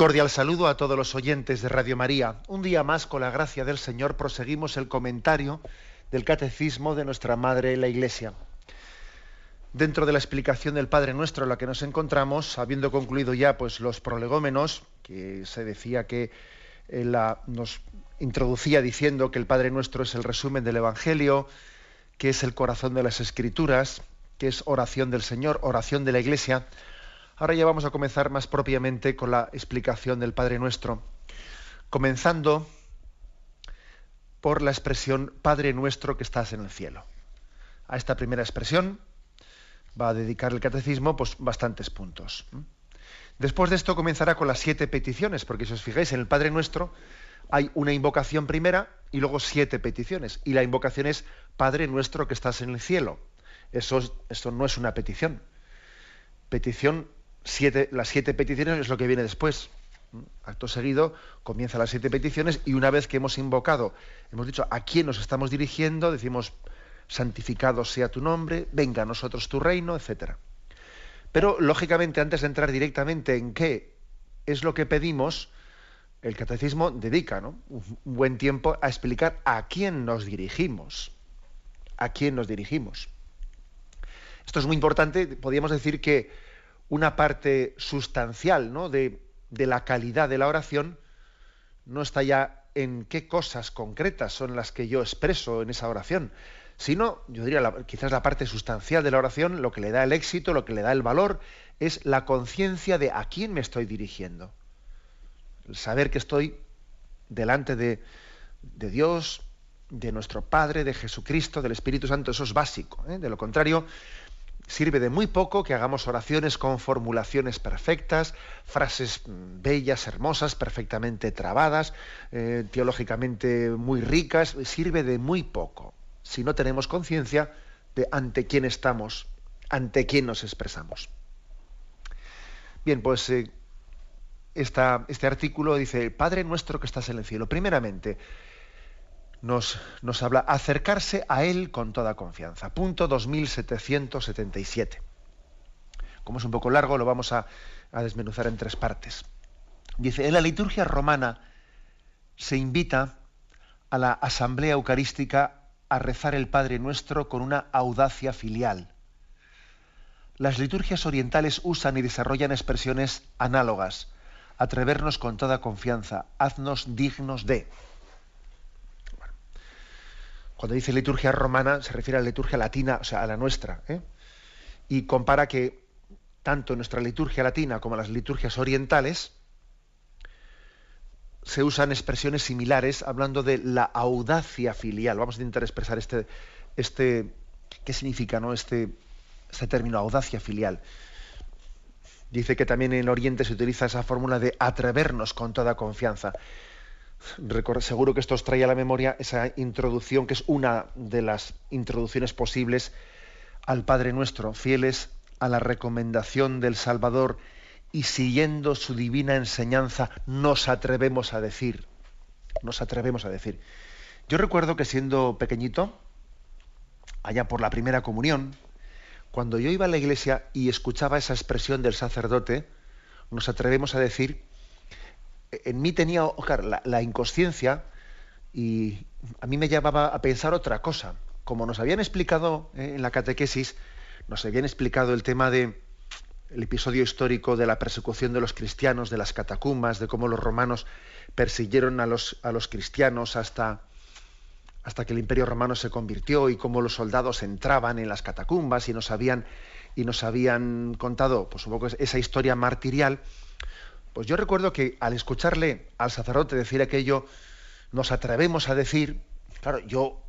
Cordial saludo a todos los oyentes de Radio María. Un día más, con la gracia del Señor, proseguimos el comentario del catecismo de nuestra Madre la Iglesia. Dentro de la explicación del Padre Nuestro en la que nos encontramos, habiendo concluido ya pues, los prolegómenos, que se decía que eh, la, nos introducía diciendo que el Padre Nuestro es el resumen del Evangelio, que es el corazón de las Escrituras, que es oración del Señor, oración de la Iglesia, Ahora ya vamos a comenzar más propiamente con la explicación del Padre Nuestro, comenzando por la expresión Padre Nuestro que estás en el cielo. A esta primera expresión va a dedicar el catecismo pues, bastantes puntos. Después de esto comenzará con las siete peticiones, porque si os fijáis en el Padre Nuestro hay una invocación primera y luego siete peticiones. Y la invocación es Padre Nuestro que estás en el cielo. Eso, esto no es una petición. Petición las siete peticiones es lo que viene después. Acto seguido comienza las siete peticiones y una vez que hemos invocado, hemos dicho a quién nos estamos dirigiendo, decimos santificado sea tu nombre, venga a nosotros tu reino, etc. Pero lógicamente antes de entrar directamente en qué es lo que pedimos, el catecismo dedica un buen tiempo a explicar a quién nos dirigimos. A quién nos dirigimos. Esto es muy importante, podríamos decir que una parte sustancial ¿no? de, la calidad de la oración no está ya en qué cosas concretas son las que yo expreso en esa oración, sino, yo diría, quizás la parte sustancial de la oración, lo que le da el éxito, lo que le da el valor, es la conciencia de a quién me estoy dirigiendo. El saber que estoy delante de, de Dios, de nuestro Padre, de Jesucristo, del Espíritu Santo, eso es básico. ¿eh? De lo contrario, sirve de muy poco que hagamos oraciones con formulaciones perfectas, frases bellas, hermosas, perfectamente trabadas, eh, teológicamente muy ricas, sirve de muy poco si no tenemos conciencia de ante quién estamos, ante quién nos expresamos. Bien, pues eh, este artículo dice, Padre nuestro que estás en el cielo, primeramente, nos, habla acercarse a Él con toda confianza. Punto 2777. Como es un poco largo, lo vamos a, a desmenuzar en tres partes. Dice, en la liturgia romana se invita a la asamblea eucarística a rezar el Padre Nuestro con una audacia filial. Las liturgias orientales usan y desarrollan expresiones análogas. Atrevernos con toda confianza, haznos dignos de. Cuando dice liturgia romana se refiere a la liturgia latina, o sea, a la nuestra. ¿eh? Y compara que tanto nuestra liturgia latina como las liturgias orientales se usan expresiones similares hablando de la audacia filial. Vamos a intentar expresar este, este qué significa ¿no? este, este término audacia filial. Dice que también en Oriente se utiliza esa fórmula de atrevernos con toda confianza seguro que esto os trae a la memoria esa introducción, que es una de las introducciones posibles al Padre Nuestro, fieles a la recomendación del Salvador y siguiendo su divina enseñanza, nos atrevemos a decir, nos atrevemos a decir. Yo recuerdo que siendo pequeñito, allá por la primera comunión, cuando yo iba a la iglesia y escuchaba esa expresión del sacerdote, nos atrevemos a decir, en mí tenía la, inconsciencia y a mí me llevaba a pensar otra cosa. Como nos habían explicado eh, en la catequesis, nos habían explicado el tema de el episodio histórico de la persecución de los cristianos, de las catacumbas, de cómo los romanos persiguieron a los, a los cristianos hasta, hasta que el imperio romano se convirtió y cómo los soldados entraban en las catacumbas y nos habían, y nos habían contado pues, un poco esa historia martirial pues yo recuerdo que al escucharle al sacerdote decir aquello, nos atrevemos a decir, claro, yo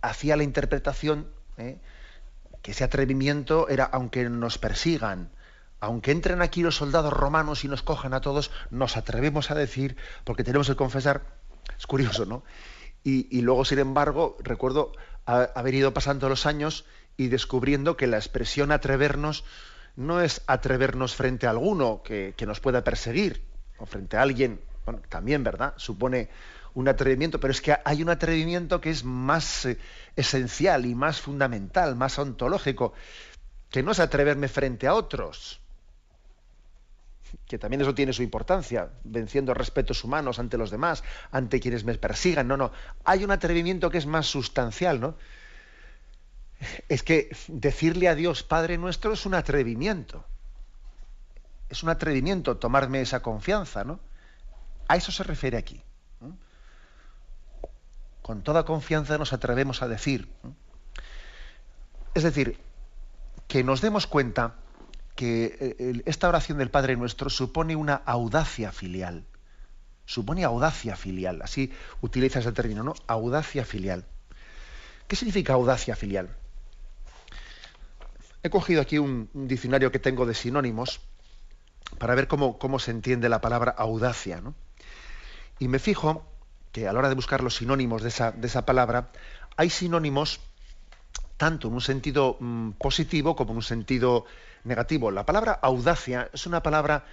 hacía la interpretación ¿eh? que ese atrevimiento era aunque nos persigan, aunque entren aquí los soldados romanos y nos cojan a todos, nos atrevemos a decir, porque tenemos que confesar, es curioso, ¿no? Y, luego, sin embargo, recuerdo haber ido pasando los años y descubriendo que la expresión atrevernos no es atrevernos frente a alguno que, nos pueda perseguir, o frente a alguien, bueno, también, ¿verdad? Supone un atrevimiento, pero es que hay un atrevimiento que es más eh, esencial y más fundamental, más ontológico, que no es atreverme frente a otros, que también eso tiene su importancia, venciendo respetos humanos ante los demás, ante quienes me persigan. No, no. Hay un atrevimiento que es más sustancial, ¿no? Es que decirle a Dios Padre nuestro es un atrevimiento. Es un atrevimiento tomarme esa confianza, ¿no? A eso se refiere aquí. Con toda confianza nos atrevemos a decir. Es decir, que nos demos cuenta que eh, esta oración del Padre Nuestro supone una audacia filial. Supone audacia filial. Así utiliza ese término, ¿no? Audacia filial. ¿Qué significa audacia filial? He cogido aquí un, diccionario que tengo de sinónimos para ver cómo, cómo se entiende la palabra audacia. ¿no? Y me fijo que a la hora de buscar los sinónimos de esa, de esa palabra, hay sinónimos tanto en un sentido mm, positivo como en un sentido negativo. La palabra audacia es una palabra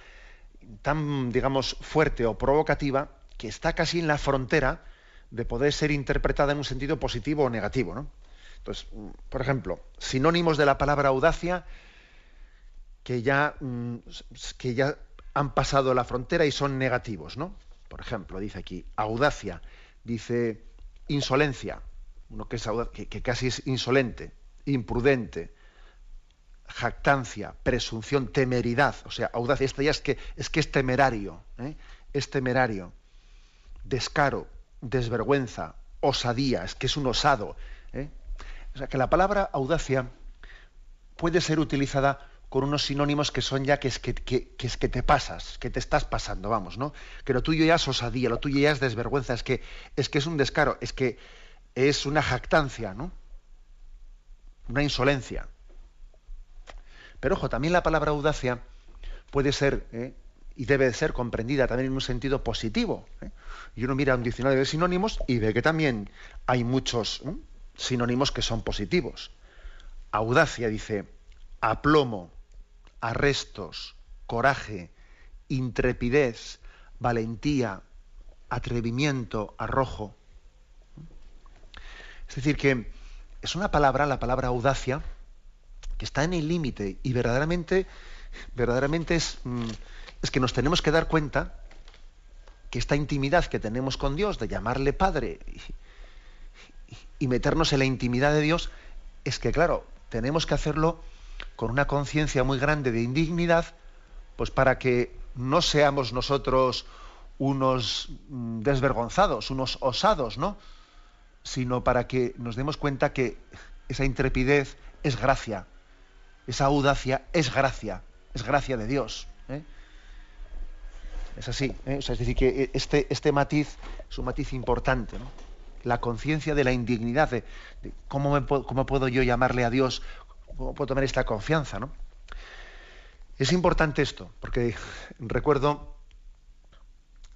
tan, digamos, fuerte o provocativa que está casi en la frontera de poder ser interpretada en un sentido positivo o negativo. ¿no? Mm, por ejemplo, sinónimos de la palabra audacia que ya, mm, que ya han pasado la frontera y son negativos, ¿no? Por ejemplo, dice aquí, audacia, dice insolencia, uno que, es que casi es insolente, imprudente, jactancia, presunción, temeridad, o sea, audacia, esta ya es que es, que es temerario, ¿eh? es temerario, descaro, desvergüenza, osadía, es que es un osado. O sea, que la palabra audacia puede ser utilizada con unos sinónimos que son ya que es que, es que te pasas, que te estás pasando, vamos, ¿no? Que lo tuyo ya es osadía, lo tuyo ya es desvergüenza, es que es que es un descaro, es que es una jactancia, ¿no? Una insolencia. Pero ojo, también la palabra audacia puede ser ¿eh? y debe de ser comprendida también en un sentido positivo. ¿eh? Y uno mira un diccionario de sinónimos y ve que también hay muchos ¿eh? Sinónimos que son positivos. Audacia dice aplomo, arrestos, coraje, intrepidez, valentía, atrevimiento, arrojo. Es decir, que es una palabra, la palabra audacia, que está en el límite y verdaderamente, verdaderamente es, mm, es que nos tenemos que dar cuenta que esta intimidad que tenemos con Dios, de llamarle Padre meternos en la intimidad de Dios, es que, claro, tenemos que hacerlo con una conciencia muy grande de indignidad, pues para que no seamos nosotros unos mm, desvergonzados, unos osados, ¿no? Sino para que nos demos cuenta que esa intrepidez es gracia, esa audacia es gracia, es gracia de Dios. ¿eh? Es así, ¿eh? es decir, que este, este matiz es un matiz importante, la conciencia de la indignidad, de, cómo, cómo, puedo yo llamarle a Dios, cómo puedo tomar esta confianza. ¿no? Es importante esto, porque recuerdo,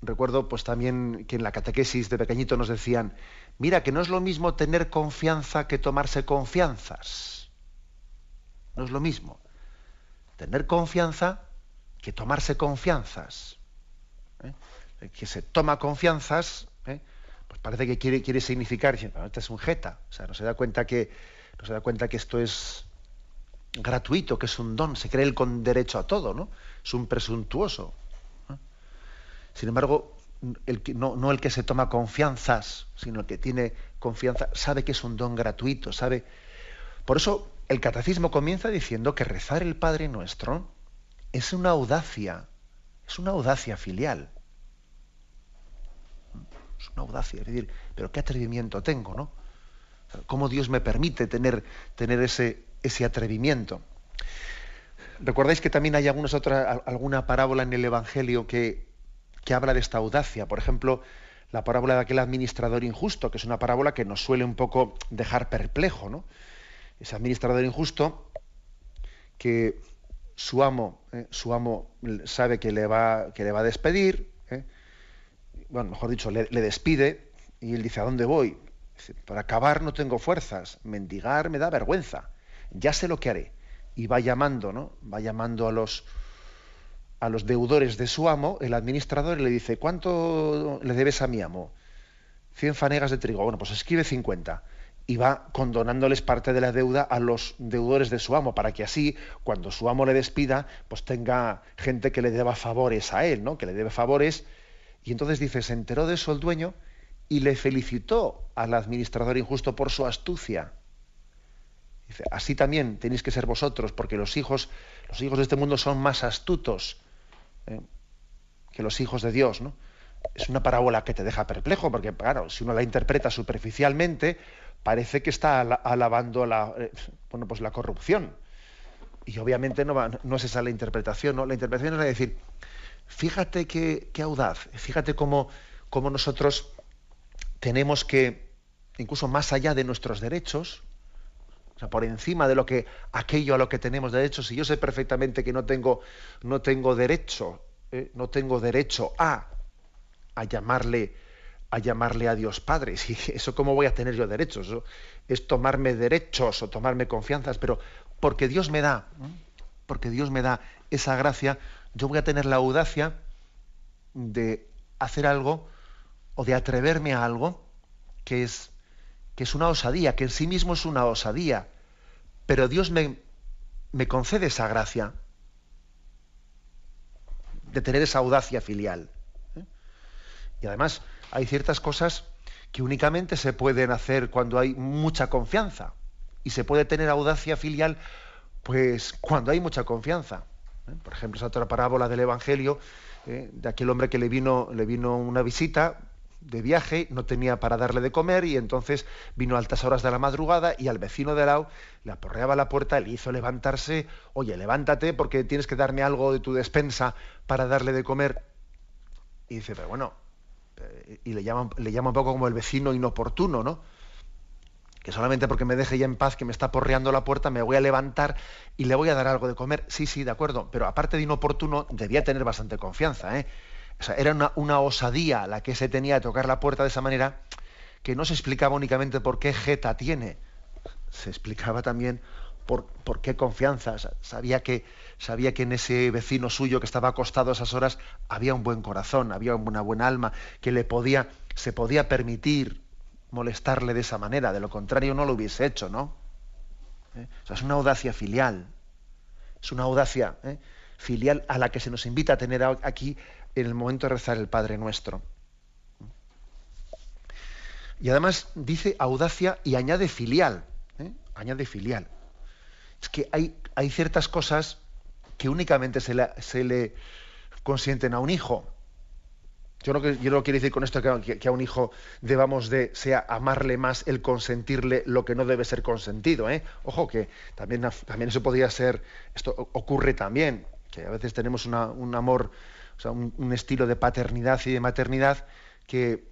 recuerdo pues también que en la catequesis de pequeñito nos decían, mira que no es lo mismo tener confianza que tomarse confianzas. No es lo mismo tener confianza que tomarse confianzas. ¿eh? que se toma confianzas, parece que quiere, quiere significar, este es un jeta, o sea, no se da cuenta que, no se da cuenta que esto es gratuito, que es un don, se cree él con derecho a todo, ¿no? Es un presuntuoso. Sin embargo, el que, no, no el que se toma confianzas, sino el que tiene confianza, sabe que es un don gratuito, sabe. Por eso el catecismo comienza diciendo que rezar el Padre Nuestro es una audacia, es una audacia filial. Es una audacia, es decir, pero qué atrevimiento tengo, ¿no? ¿Cómo Dios me permite tener, tener ese, ese atrevimiento? Recordáis que también hay algunas otras, alguna parábola en el Evangelio que, que habla de esta audacia. Por ejemplo, la parábola de aquel administrador injusto, que es una parábola que nos suele un poco dejar perplejo, ¿no? ese administrador injusto que su amo, ¿eh? su amo sabe que le va, que le va a despedir. Bueno, mejor dicho, le, despide, y él dice, ¿a dónde voy? para acabar no tengo fuerzas, mendigar me da vergüenza, ya sé lo que haré. Y va llamando, ¿no? Va llamando a los, a los deudores de su amo, el administrador, y le dice, ¿cuánto le debes a mi amo? 100 fanegas de trigo. Bueno, pues escribe 50 y va condonándoles parte de la deuda a los deudores de su amo, para que así, cuando su amo le despida, pues tenga gente que le deba favores a él, ¿no? Que le debe favores. Y entonces dice, se enteró de eso el dueño y le felicitó al administrador injusto por su astucia. Dice, así también tenéis que ser vosotros, porque los hijos, los hijos de este mundo son más astutos ¿eh? que los hijos de Dios, ¿no? Es una parábola que te deja perplejo, porque claro, si uno la interpreta superficialmente, parece que está alabando la, eh, bueno, pues la corrupción. Y obviamente no, no es esa la interpretación, ¿no? La interpretación es decir, fíjate qué, audaz, fíjate cómo, nosotros tenemos que, incluso más allá de nuestros derechos, o sea, por encima de lo que aquello a lo que tenemos derecho, si yo sé perfectamente que no tengo, no tengo derecho, ¿eh? no tengo derecho a, a llamarle a llamarle a Dios Padre. Si eso cómo voy a tener yo derechos, es tomarme derechos o tomarme confianzas, pero porque Dios me da, porque Dios me da esa gracia, yo voy a tener la audacia de hacer algo o de atreverme a algo que es que es una osadía, que en sí mismo es una osadía, pero Dios me, me concede esa gracia de tener esa audacia filial. ¿eh? Y además, hay ciertas cosas que únicamente se pueden hacer cuando hay mucha confianza. Y se puede tener audacia filial, pues cuando hay mucha confianza. ¿Eh? Por ejemplo, esa otra parábola del Evangelio, ¿eh? de aquel hombre que le vino, le vino una visita de viaje, no tenía para darle de comer y entonces vino a altas horas de la madrugada y al vecino de lado le aporreaba la puerta, le hizo levantarse, oye, levántate porque tienes que darme algo de tu despensa para darle de comer. Y dice, pero bueno, y le llama, le llama un poco como el vecino inoportuno, ¿no? Que solamente porque me deje ya en paz, que me está porreando la puerta, me voy a levantar y le voy a dar algo de comer. Sí, sí, de acuerdo, pero aparte de inoportuno, debía tener bastante confianza, ¿eh? Era una, una osadía la que se tenía de tocar la puerta de esa manera, que no se explicaba únicamente por qué jeta tiene, se explicaba también por, por qué confianza. Sabía que, sabía que en ese vecino suyo que estaba acostado a esas horas había un buen corazón, había una buena alma, que le podía, se podía permitir molestarle de esa manera, de lo contrario no lo hubiese hecho, ¿no? ¿Eh? Es una audacia filial, es una audacia ¿eh? filial a la que se nos invita a tener aquí en el momento de rezar el Padre Nuestro. Y además dice audacia y añade filial, ¿eh? añade filial. Es que hay, hay ciertas cosas que únicamente se le, consienten a un hijo. Yo no, yo no quiero decir con esto que, a un hijo debamos de sea amarle más el consentirle lo que no debe ser consentido. ¿eh? Ojo que también, también eso podría ser, esto ocurre también, que a veces tenemos un amor, o sea, un, estilo de paternidad y de maternidad que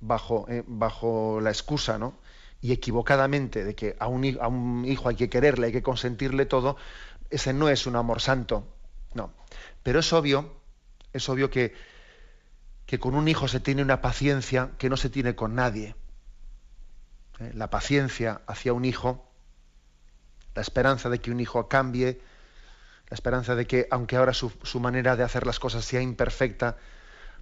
bajo, eh, bajo la excusa, ¿no? y equivocadamente de que a un, a un hijo hay que quererle, hay que consentirle todo, ese no es un amor santo, no. Pero es obvio, es obvio que, que con un hijo se tiene una paciencia que no se tiene con nadie. ¿Eh? La paciencia hacia un hijo, la esperanza de que un hijo cambie, la esperanza de que, aunque ahora su, su, manera de hacer las cosas sea imperfecta,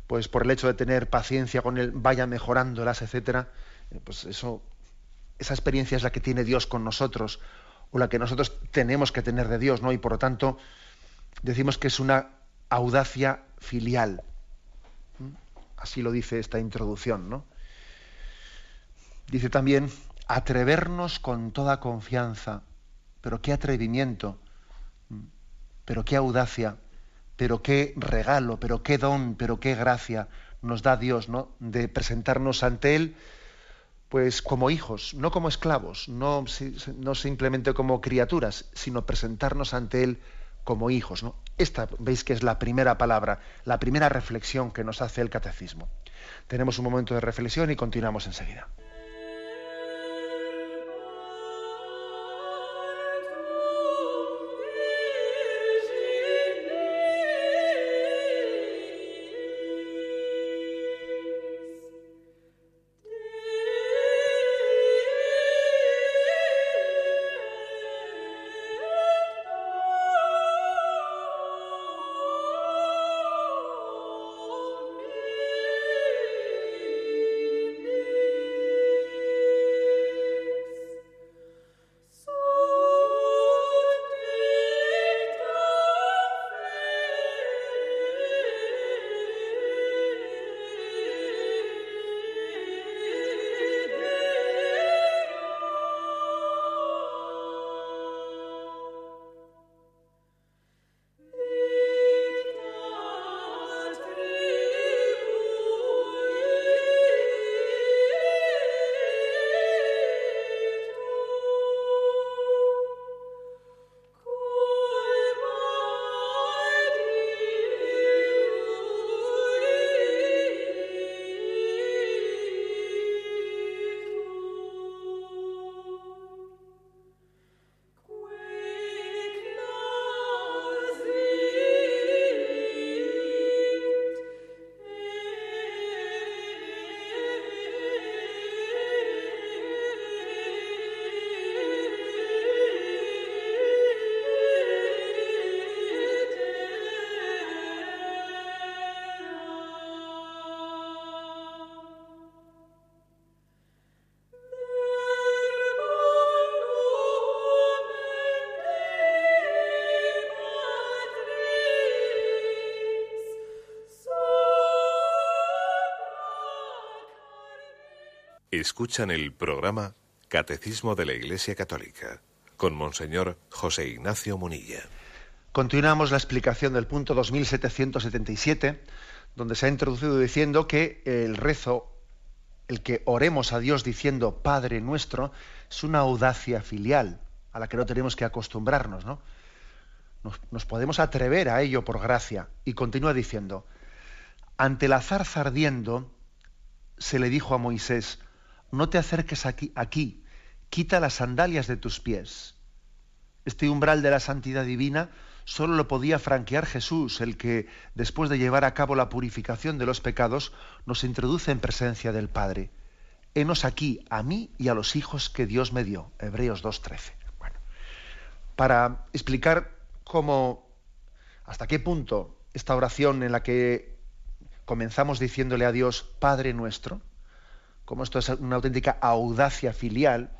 pues por el hecho de tener paciencia con él vaya mejorándolas, etcétera, eh, pues eso, esa experiencia es la que tiene Dios con nosotros o la que nosotros tenemos que tener de Dios, ¿no? Y por lo tanto, decimos que es una audacia filial. Así lo dice esta introducción, ¿no? Dice también, atrevernos con toda confianza. Pero qué atrevimiento, pero qué audacia, pero qué regalo, pero qué don, pero qué gracia nos da Dios, ¿no? De presentarnos ante Él pues como hijos, no como esclavos, no, no, simplemente como criaturas, sino presentarnos ante Él como hijos. ¿no? Esta veis que es la primera palabra, la primera reflexión que nos hace el catecismo. Tenemos un momento de reflexión y continuamos enseguida. Escuchan el programa Catecismo de la Iglesia Católica con Monseñor José Ignacio Munilla. Continuamos la explicación del punto 2777, donde se ha introducido diciendo que el rezo, el que oremos a Dios diciendo Padre nuestro, es una audacia filial a la que no tenemos que acostumbrarnos, ¿no? Nos, nos podemos atrever a ello por gracia. Y continúa diciendo, ante la zarza ardiendo, se le dijo a Moisés, no te acerques aquí, aquí, quita las sandalias de tus pies. Este umbral de la santidad divina solo lo podía franquear Jesús, el que, después de llevar a cabo la purificación de los pecados, nos introduce en presencia del Padre. Henos aquí, a mí y a los hijos que Dios me dio. Hebreos 2.13. Bueno, para explicar cómo, hasta qué punto esta oración en la que comenzamos diciéndole a Dios, Padre nuestro, como esto es una auténtica audacia filial,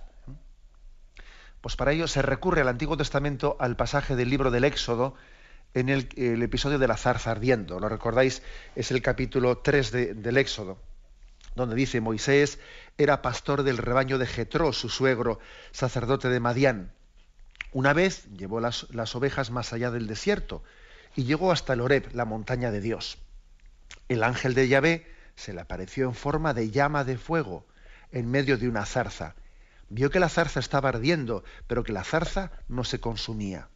pues para ello se recurre al Antiguo Testamento al pasaje del libro del Éxodo en el, episodio de la zarza ardiendo. ¿Lo recordáis? Es el capítulo 3 del Éxodo, donde dice Moisés era pastor del rebaño de Jetro, su suegro, sacerdote de Madián. Una vez llevó las, las ovejas más allá del desierto y llegó hasta el Horeb, la montaña de Dios. El ángel de Yahvé se le apareció en forma de llama de fuego en medio de una zarza. Vio que la zarza estaba ardiendo, pero que la zarza no se consumía.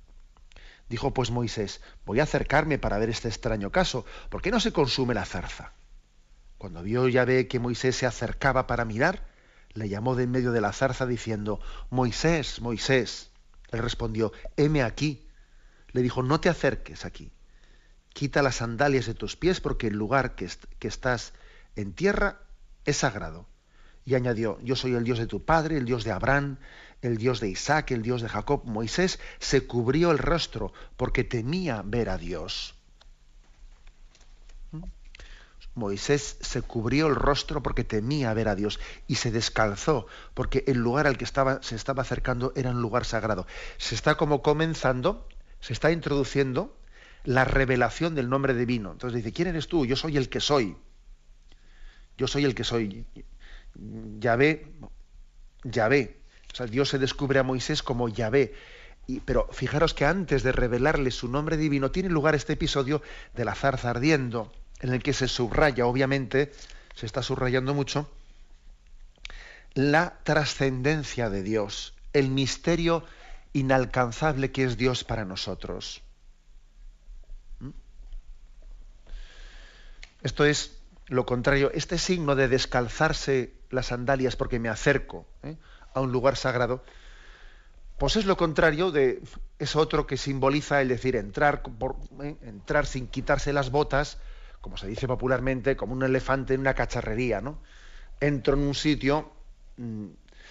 Dijo pues Moisés, voy a acercarme para ver este extraño caso. ¿Por qué no se consume la zarza? Cuando vio Yahvé que Moisés se acercaba para mirar, le llamó de en medio de la zarza diciendo, Moisés, Moisés. Él respondió, heme aquí. Le dijo, no te acerques aquí. Quita las sandalias de tus pies porque el lugar que, que estás en tierra es sagrado. Y añadió, yo soy el Dios de tu padre, el Dios de Abraham, el Dios de Isaac, el Dios de Jacob. Moisés se cubrió el rostro porque temía ver a Dios. ¿Mm? Moisés se cubrió el rostro porque temía ver a Dios y se descalzó porque el lugar al que estaba, se estaba acercando era un lugar sagrado. Se está como comenzando, se está introduciendo la revelación del nombre divino. Entonces dice, ¿quién eres tú? Yo soy el que soy. Yo soy el que soy. Yahvé, Yahvé. O sea, Dios se descubre a Moisés como Yahvé. Y, pero fijaros que antes de revelarle su nombre divino tiene lugar este episodio de la zarza ardiendo, en el que se subraya, obviamente, se está subrayando mucho, la trascendencia de Dios, el misterio inalcanzable que es Dios para nosotros. ¿Mm? Esto es lo contrario, este signo de descalzarse las sandalias porque me acerco ¿eh? a un lugar sagrado, pues es lo contrario de es otro que simboliza el decir entrar por, ¿eh? sin quitarse las botas, como se dice popularmente, como un elefante en una cacharrería, ¿no? Entro en un sitio mmm,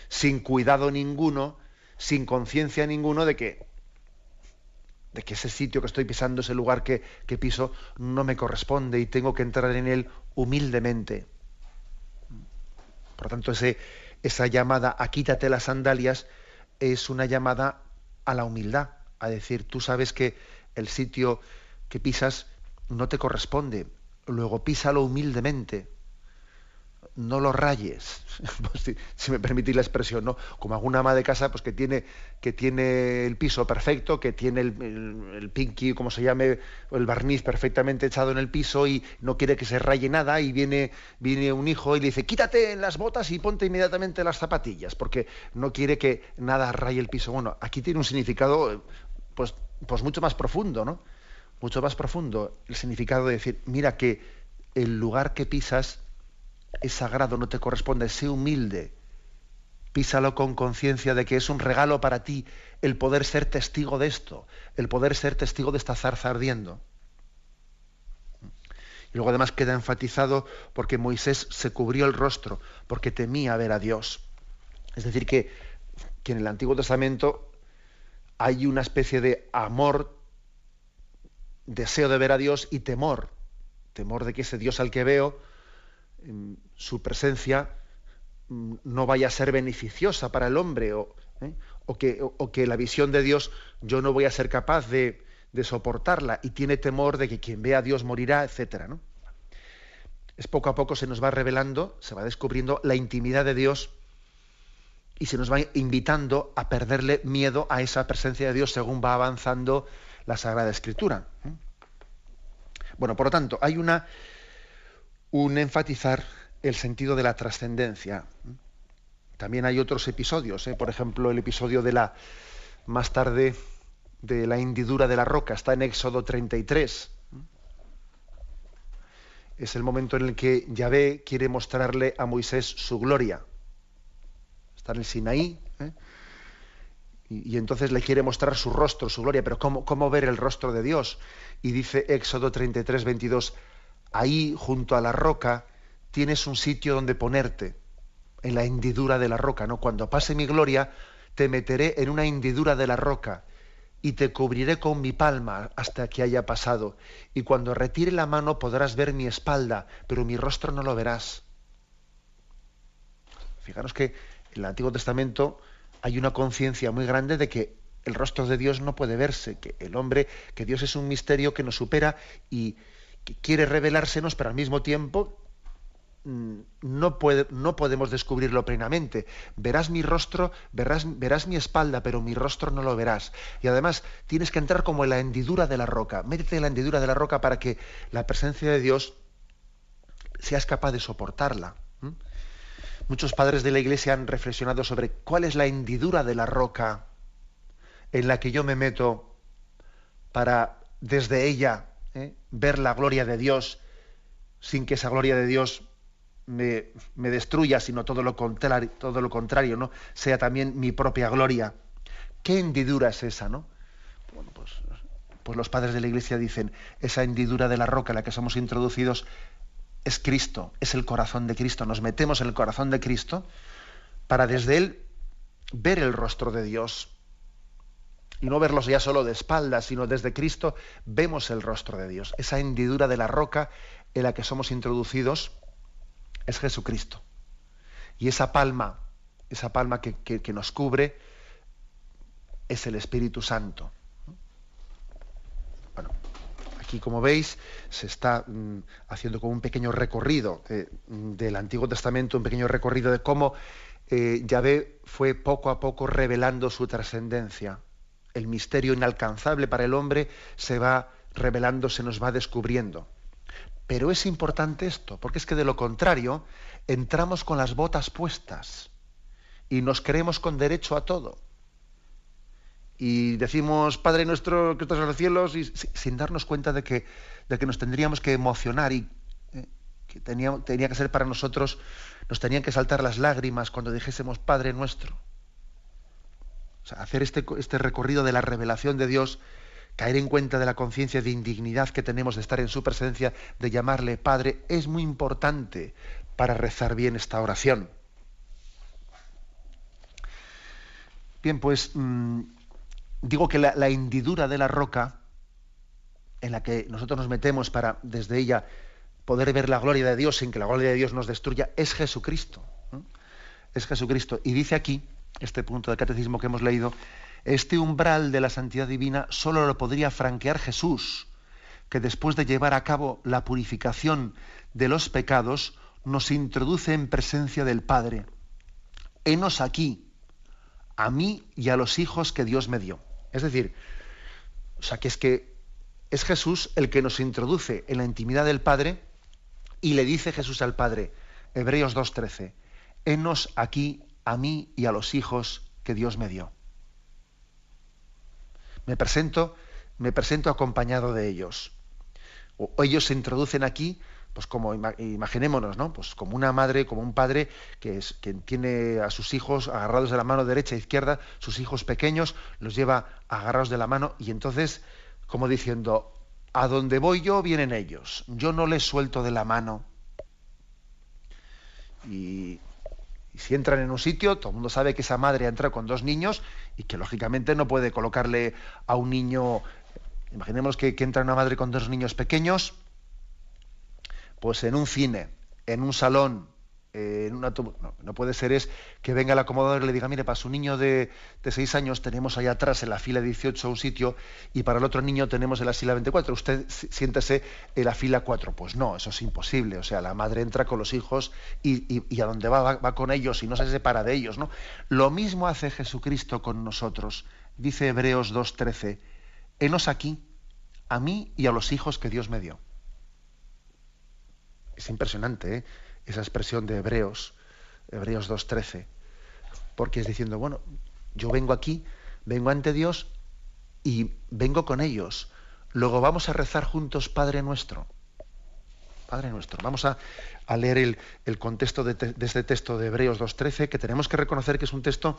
sin cuidado ninguno, sin conciencia ninguno de que de que ese sitio que estoy pisando, ese lugar que, que, piso, no me corresponde y tengo que entrar en él humildemente. Por lo tanto, ese, esa llamada a quítate las sandalias es una llamada a la humildad, a decir, tú sabes que el sitio que pisas no te corresponde, luego písalo humildemente no lo rayes, pues si, me permitís la expresión, ¿no? Como alguna ama de casa pues que tiene, que tiene el piso perfecto, que tiene el, el, pinky, como se llame, el barniz perfectamente echado en el piso y no quiere que se raye nada y viene, viene un hijo y le dice, quítate las botas y ponte inmediatamente las zapatillas, porque no quiere que nada raye el piso. Bueno, aquí tiene un significado pues, pues mucho más profundo, ¿no? Mucho más profundo el significado de decir, mira que el lugar que pisas es sagrado, no te corresponde, sé humilde. Písalo con conciencia de que es un regalo para ti el poder ser testigo de esto, el poder ser testigo de esta zarza ardiendo. Y luego además queda enfatizado porque Moisés se cubrió el rostro, porque temía ver a Dios. Es decir, que, que en el Antiguo Testamento hay una especie de amor, deseo de ver a Dios y temor. Temor de que ese Dios al que veo, su presencia mm, no vaya a ser beneficiosa para el hombre o, ¿eh? o, que, la visión de Dios yo no voy a ser capaz de, soportarla y tiene temor de que quien vea a Dios morirá, etc. es poco a poco se nos va revelando, se va descubriendo la intimidad de Dios y se nos va invitando a perderle miedo a esa presencia de Dios según va avanzando la Sagrada Escritura. Bueno, por lo tanto, hay una un enfatizar el sentido de la trascendencia. También hay otros episodios, ¿eh? por ejemplo, el episodio de la más tarde de la hendidura de la roca, está en Éxodo 33. Es el momento en el que Yahvé quiere mostrarle a Moisés su gloria. Está en el Sinaí, ¿eh? y, entonces le quiere mostrar su rostro, su gloria, pero ¿cómo, ¿cómo, ver el rostro de Dios? Y dice Éxodo 33, 22, ahí junto a la roca tienes un sitio donde ponerte, en la hendidura de la roca, ¿no? Cuando pase mi gloria, te meteré en una hendidura de la roca y te cubriré con mi palma hasta que haya pasado. Y cuando retire la mano podrás ver mi espalda, pero mi rostro no lo verás. Fijaros que en el Antiguo Testamento hay una conciencia muy grande de que el rostro de Dios no puede verse, que el hombre, que Dios es un misterio que nos supera y quiere revelársenos, pero al mismo tiempo mm, no podemos descubrirlo plenamente. Verás mi rostro, verás, verás mi espalda, pero mi rostro no lo verás. Y además tienes que entrar como en la hendidura de la roca. Métete en la hendidura de la roca para que la presencia de Dios seas capaz de soportarla. Muchos padres de la iglesia han reflexionado sobre cuál es la hendidura de la roca en la que yo me meto para desde ella ¿eh? ver la gloria de Dios sin que esa gloria de Dios me, destruya, sino todo lo contrario, todo lo contrario, ¿no? Sea también mi propia gloria. ¿Qué hendidura es esa, no? Bueno, pues, pues los padres de la iglesia dicen, esa hendidura de la roca en la que somos introducidos es Cristo, es el corazón de Cristo. Nos metemos en el corazón de Cristo para desde Él ver el rostro de Dios. Y no verlos ya solo de espaldas, sino desde Cristo vemos el rostro de Dios. Esa hendidura de la roca en la que somos introducidos es Jesucristo. Y esa palma, esa palma que, que nos cubre, es el Espíritu Santo. Aquí, como veis, se está mm, haciendo como un pequeño recorrido mm, del Antiguo Testamento, un pequeño recorrido de cómo eh, Yahvé fue poco a poco revelando su trascendencia. El misterio inalcanzable para el hombre se va revelando, se nos va descubriendo. Pero es importante esto, porque es que de lo contrario entramos con las botas puestas y nos creemos con derecho a todo y decimos Padre nuestro que estás en los cielos y sin darnos cuenta de que, de que nos tendríamos que emocionar y eh, que tenía, tenía que ser para nosotros, nos tenían que saltar las lágrimas cuando dijésemos Padre nuestro. Hacer este, este recorrido de la revelación de Dios, caer en cuenta de la conciencia de indignidad que tenemos de estar en su presencia, de llamarle Padre, es muy importante para rezar bien esta oración. Bien, pues mm, digo que la, hendidura de la roca en la que nosotros nos metemos para desde ella poder ver la gloria de Dios sin que la gloria de Dios nos destruya, es Jesucristo. Es Jesucristo. Y dice aquí, este punto de catecismo que hemos leído, este umbral de la santidad divina solo lo podría franquear Jesús, que después de llevar a cabo la purificación de los pecados, nos introduce en presencia del Padre. Henos aquí, a mí y a los hijos que Dios me dio. Es decir, o sea, que es que es Jesús el que nos introduce en la intimidad del Padre y le dice Jesús al Padre, Hebreos 2.13, henos aquí a mí y a los hijos que Dios me dio. Me presento, me presento acompañado de ellos. Ellos se introducen aquí pues como imaginémonos, ¿no? Pues como una madre, como un padre que, que tiene a sus hijos agarrados de la mano derecha e izquierda, sus hijos pequeños los lleva agarrados de la mano y entonces, como diciendo, a donde voy yo vienen ellos, yo no les suelto de la mano. Y, y si entran en un sitio, todo el mundo sabe que esa madre entra con dos niños y que lógicamente no puede colocarle a un niño, imaginemos que entra una madre con dos niños pequeños, pues en un cine, en un salón, no, puede ser es que venga el acomodador y le diga, mire, para su niño de, de 6 años tenemos ahí atrás en la fila 18 un sitio y para el otro niño tenemos en la fila 24, usted siéntese en la fila 4. Pues no, eso es imposible. O sea, la madre entra con los hijos y, a donde va, va, con ellos y no se separa de ellos. ¿no? Lo mismo hace Jesucristo con nosotros. Dice Hebreos 2.13, henos aquí, a mí y a los hijos que Dios me dio. Es impresionante, ¿eh? Esa expresión de Hebreos, Hebreos 2.13, porque es diciendo, bueno, yo vengo aquí, vengo ante Dios y vengo con ellos. Luego vamos a rezar juntos Padre nuestro. Padre nuestro. Vamos a, leer el, contexto de, este texto de Hebreos 2.13, que tenemos que reconocer que es un texto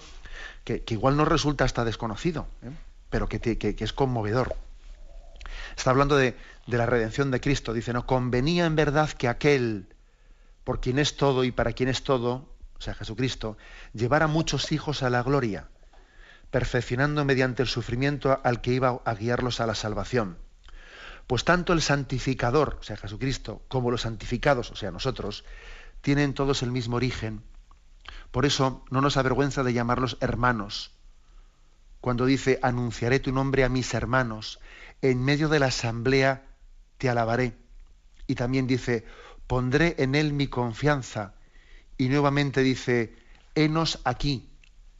que, igual nos resulta hasta desconocido, ¿eh? pero que, que, es conmovedor. Está hablando de, de, la redención de Cristo. Dice, no, convenía en verdad que aquel por quien es todo y para quien es todo, o sea, Jesucristo, llevar a muchos hijos a la gloria, perfeccionando mediante el sufrimiento al que iba a guiarlos a la salvación. Pues tanto el santificador, o sea, Jesucristo, como los santificados, o sea, nosotros, tienen todos el mismo origen. Por eso no nos avergüenza de llamarlos hermanos. Cuando dice, anunciaré tu nombre a mis hermanos, en medio de la asamblea te alabaré. Y también dice, pondré en él mi confianza. Y nuevamente dice, henos aquí,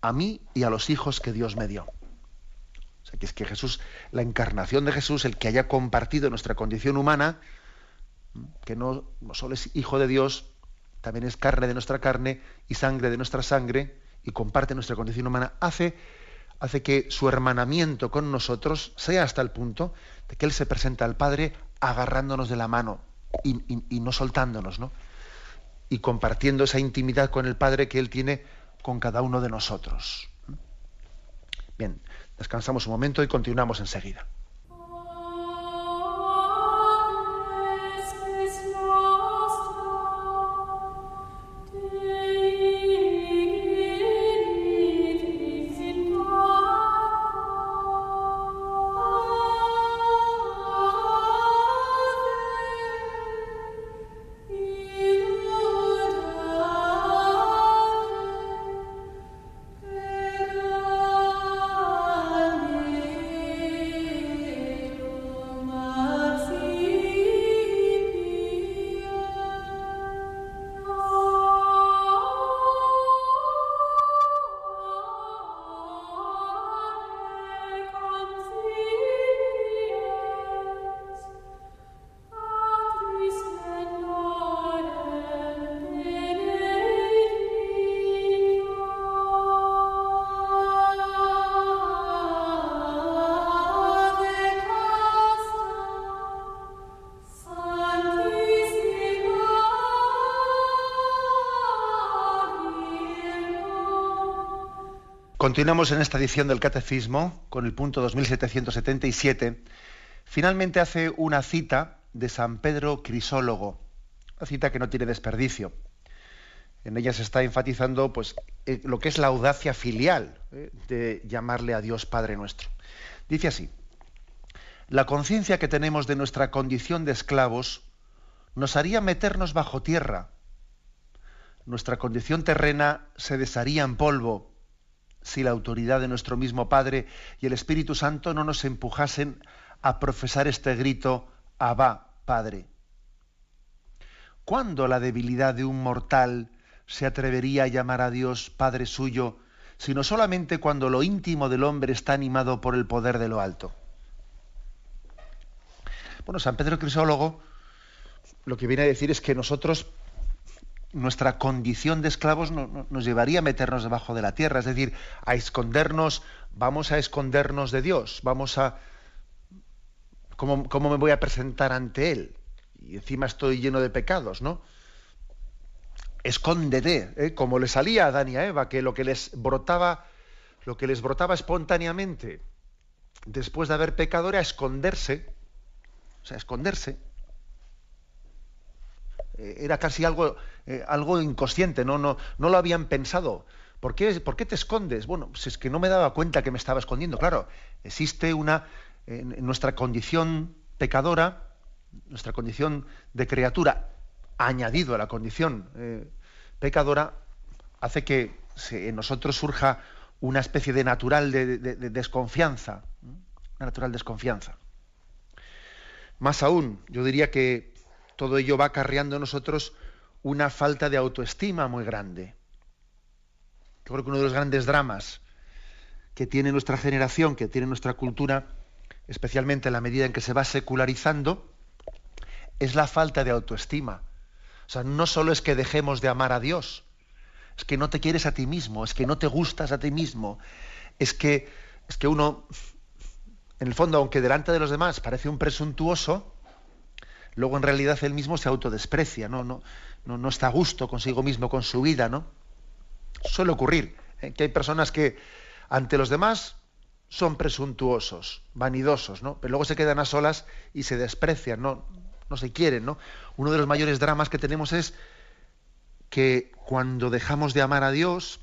a mí y a los hijos que Dios me dio. O sea, que es que Jesús, la encarnación de Jesús, el que haya compartido nuestra condición humana, que no, no solo es hijo de Dios, también es carne de nuestra carne y sangre de nuestra sangre, y comparte nuestra condición humana, hace, hace que su hermanamiento con nosotros sea hasta el punto de que Él se presenta al Padre agarrándonos de la mano, y, no soltándonos, ¿no? Y compartiendo esa intimidad con el Padre que Él tiene con cada uno de nosotros. Bien, descansamos un momento y continuamos enseguida. Continuamos en esta edición del Catecismo con el punto 2777. Finalmente hace una cita de San Pedro Crisólogo, una cita que no tiene desperdicio. En ella se está enfatizando pues, eh, lo que es la audacia filial eh, de llamarle a Dios Padre nuestro. Dice así, la conciencia que tenemos de nuestra condición de esclavos nos haría meternos bajo tierra. Nuestra condición terrena se desharía en polvo si la autoridad de nuestro mismo Padre y el Espíritu Santo no nos empujasen a profesar este grito, Abba, Padre. ¿Cuándo la debilidad de un mortal se atrevería a llamar a Dios Padre suyo, sino solamente cuando lo íntimo del hombre está animado por el poder de lo alto? Bueno, San Pedro Crisólogo lo que viene a decir es que nosotros nuestra condición de esclavos nos llevaría a meternos debajo de la tierra, es decir, a escondernos, vamos a escondernos de Dios, vamos a... ¿Cómo, me voy a presentar ante Él? Y encima estoy lleno de pecados, ¿no? Escóndete, ¿eh? como le salía a Adán y a Eva, que lo que les brotaba, lo que les brotaba espontáneamente después de haber pecado era esconderse, o sea, esconderse. Eh, era casi algo, eh, algo inconsciente, ¿no? No, no lo habían pensado. ¿Por qué, ¿Por qué te escondes? Bueno, si es que no me daba cuenta que me estaba escondiendo. Claro, existe una, en nuestra condición pecadora, nuestra condición de criatura, añadido a la condición eh, pecadora hace que en nosotros surja una especie de natural de, desconfianza, una natural desconfianza. Más aún, yo diría que todo ello va acarreando en nosotros una falta de autoestima muy grande. Yo creo que uno de los grandes dramas que tiene nuestra generación, que tiene nuestra cultura, especialmente en la medida en que se va secularizando, es la falta de autoestima. O sea, no solo es que dejemos de amar a Dios, es que no te quieres a ti mismo, es que no te gustas a ti mismo, es que, es que uno, en el fondo, aunque delante de los demás parece un presuntuoso, luego en realidad él mismo se autodesprecia, no, no, no, no está a gusto consigo mismo, con su vida, ¿no? Suele ocurrir ¿eh? que hay personas que ante los demás son presuntuosos, vanidosos, ¿no? Pero luego se quedan a solas y se desprecian, no, no se quieren, ¿no? Uno de los mayores dramas que tenemos es que cuando dejamos de amar a Dios,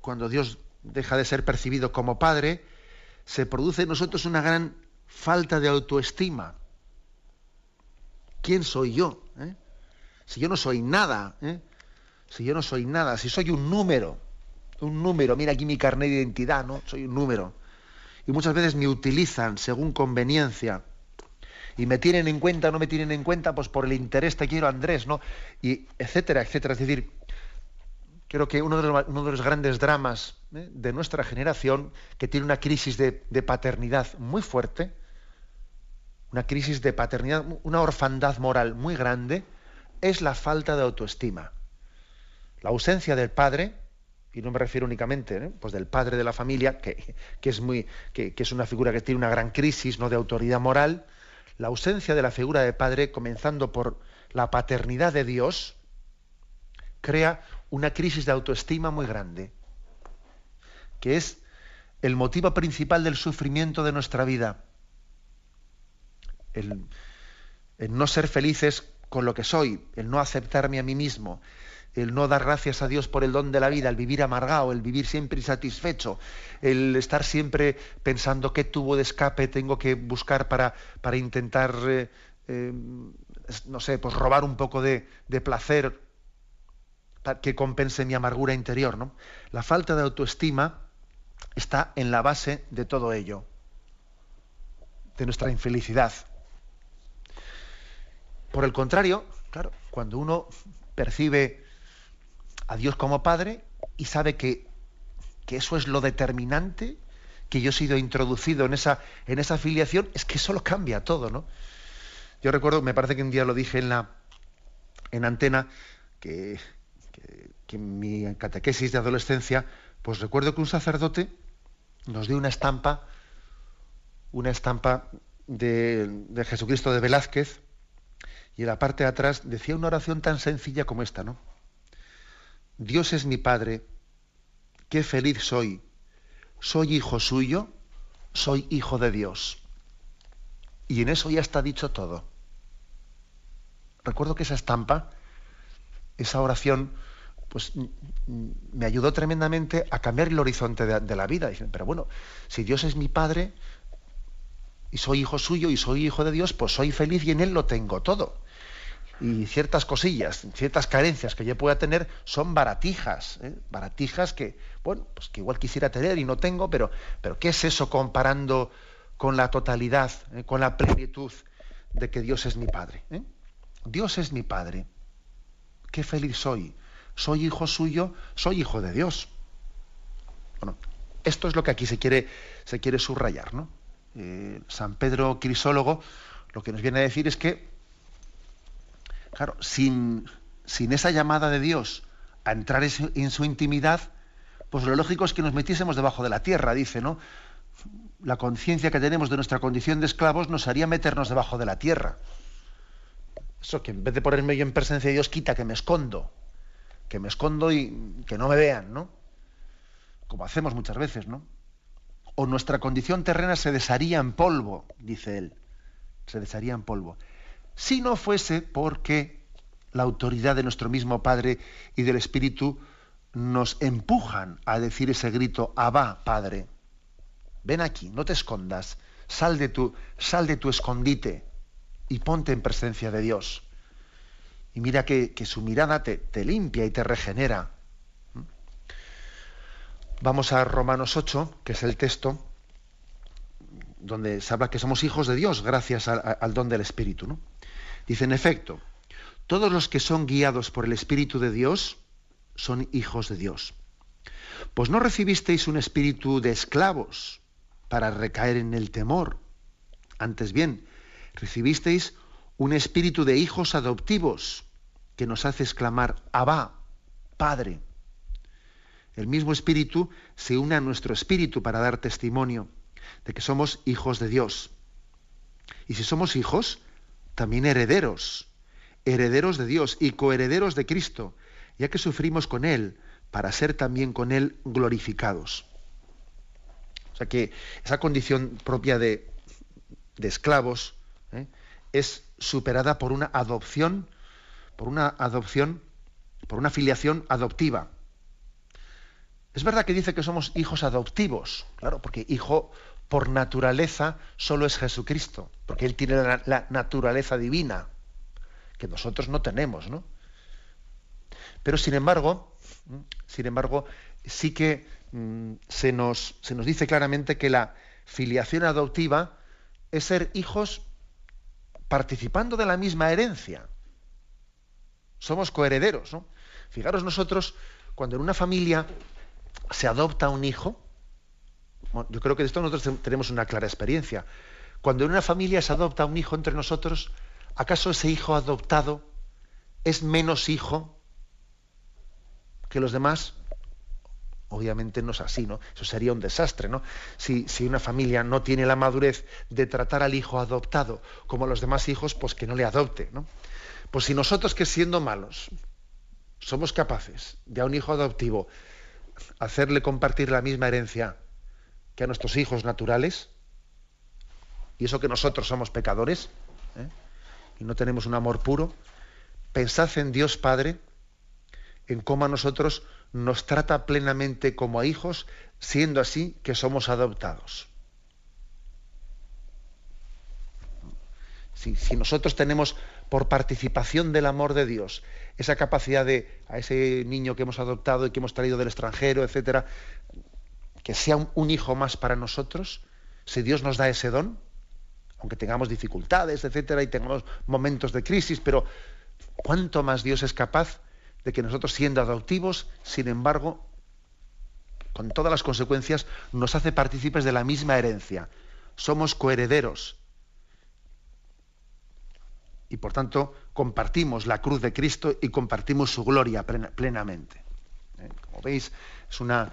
cuando Dios deja de ser percibido como Padre, se produce en nosotros una gran falta de autoestima. ¿Quién soy yo? Eh? Si yo no soy nada, ¿eh? si yo no soy nada, si soy un número, un número, mira aquí mi carnet de identidad, ¿no? Soy un número. Y muchas veces me utilizan según conveniencia y me tienen en cuenta, no me tienen en cuenta, pues por el interés te quiero Andrés, ¿no? Y etcétera, etcétera. Es decir, creo que uno de los, uno de los grandes dramas ¿eh? de nuestra generación, que tiene una crisis de, paternidad muy fuerte, una crisis de paternidad, una orfandad moral muy grande, es la falta de autoestima. La ausencia del padre, y no me refiero únicamente ¿eh? pues del padre de la familia, que, es muy, que, que, es una figura que tiene una gran crisis ¿no? de autoridad moral, la ausencia de la figura de padre, comenzando por la paternidad de Dios, crea una crisis de autoestima muy grande, que es el motivo principal del sufrimiento de nuestra vida. El, no ser felices con lo que soy, el no aceptarme a mí mismo, el no dar gracias a Dios por el don de la vida, el vivir amargado, el vivir siempre insatisfecho, el estar siempre pensando qué tubo de escape tengo que buscar para, para intentar, eh, eh, no sé, pues robar un poco de, de placer que compense mi amargura interior. ¿no? La falta de autoestima está en la base de todo ello, de nuestra infelicidad. Por el contrario, claro, cuando uno percibe a Dios como Padre y sabe que, que eso es lo determinante, que yo he sido introducido en esa, en esa filiación, es que eso lo cambia todo, ¿no? Yo recuerdo, me parece que un día lo dije en la en antena, que, que, en mi catequesis de adolescencia, pues recuerdo que un sacerdote nos dio una estampa, una estampa de, de Jesucristo de Velázquez, y en la parte de atrás decía una oración tan sencilla como esta, ¿no? Dios es mi Padre, qué feliz soy. Soy hijo suyo, soy hijo de Dios. Y en eso ya está dicho todo. Recuerdo que esa estampa, esa oración, pues me ayudó tremendamente a cambiar el horizonte de, la vida. Dicen, pero bueno, si Dios es mi Padre y soy hijo suyo y soy hijo de Dios, pues soy feliz y en Él lo tengo todo y ciertas cosillas, ciertas carencias que yo pueda tener son baratijas, ¿eh? baratijas que, bueno, pues que igual quisiera tener y no tengo, pero, pero ¿qué es eso comparando con la totalidad, ¿eh? con la plenitud de que Dios es mi Padre? ¿eh? Dios es mi Padre. Qué feliz soy. Soy hijo suyo, soy hijo de Dios. Bueno, esto es lo que aquí se quiere, se quiere subrayar, ¿no? San Pedro Crisólogo lo que nos viene a decir es que Claro, sin, sin esa llamada de Dios a entrar en su intimidad, pues lo lógico es que nos metiésemos debajo de la tierra, dice, ¿no? La conciencia que tenemos de nuestra condición de esclavos nos haría meternos debajo de la tierra. Eso que en vez de ponerme yo en presencia de Dios, quita que me escondo, que me escondo y que no me vean, ¿no? Como hacemos muchas veces, ¿no? O nuestra condición terrena se desharía en polvo, dice él, se desharía en polvo si no fuese porque la autoridad de nuestro mismo Padre y del Espíritu nos empujan a decir ese grito, Abba, Padre. Ven aquí, no te escondas, sal de tu, sal de tu escondite y ponte en presencia de Dios. y mira que, su mirada te, te, limpia y te regenera. Vamos a Romanos 8, que es el texto donde se habla que somos hijos de Dios gracias al don del Espíritu. ¿no? Dice, en efecto, todos los que son guiados por el Espíritu de Dios son hijos de Dios. Pues no recibisteis un espíritu de esclavos para recaer en el temor. Antes bien, recibisteis un espíritu de hijos adoptivos que nos hace exclamar, Abba, Padre. El mismo espíritu se une a nuestro espíritu para dar testimonio de que somos hijos de Dios. Y si somos hijos, también herederos, herederos de Dios y coherederos de Cristo, ya que sufrimos con Él para ser también con Él glorificados. O sea que esa condición propia de, esclavos ¿eh? es superada por una adopción, por una adopción, por una filiación adoptiva. Es verdad que dice que somos hijos adoptivos, claro, porque hijo por naturaleza solo es Jesucristo, porque Él tiene la, naturaleza divina, que nosotros no tenemos, ¿no? Pero sin embargo, sin embargo, sí que mm, se, nos, se nos dice claramente que la filiación adoptiva es ser hijos participando de la misma herencia. Somos coherederos, ¿no? Fijaros nosotros, cuando en una familia se adopta un hijo, yo creo que de esto nosotros tenemos una clara experiencia. Cuando en una familia se adopta un hijo entre nosotros, ¿acaso ese hijo adoptado es menos hijo que los demás? Obviamente no es así, ¿no? Eso sería un desastre, ¿no? Si, una familia no tiene la madurez de tratar al hijo adoptado como a los demás hijos, pues que no le adopte, ¿no? Pues si nosotros que siendo malos somos capaces de a un hijo adoptivo hacerle compartir la misma herencia que a nuestros hijos naturales, y eso que nosotros somos pecadores, ¿eh? y no tenemos un amor puro, pensad en Dios Padre, en cómo a nosotros nos trata plenamente como a hijos, siendo así que somos adoptados. Si, si, nosotros tenemos por participación del amor de Dios esa capacidad de a ese niño que hemos adoptado y que hemos traído del extranjero, etcétera, que sea un, hijo más para nosotros, si Dios nos da ese don, aunque tengamos dificultades, etcétera, y tengamos momentos de crisis, pero cuánto más Dios es capaz de que nosotros, siendo adoptivos, sin embargo, con todas las consecuencias, nos hace partícipes de la misma herencia. Somos coherederos. Y por tanto, compartimos la cruz de Cristo y compartimos su gloria plenamente. ¿Eh? Como veis, es una,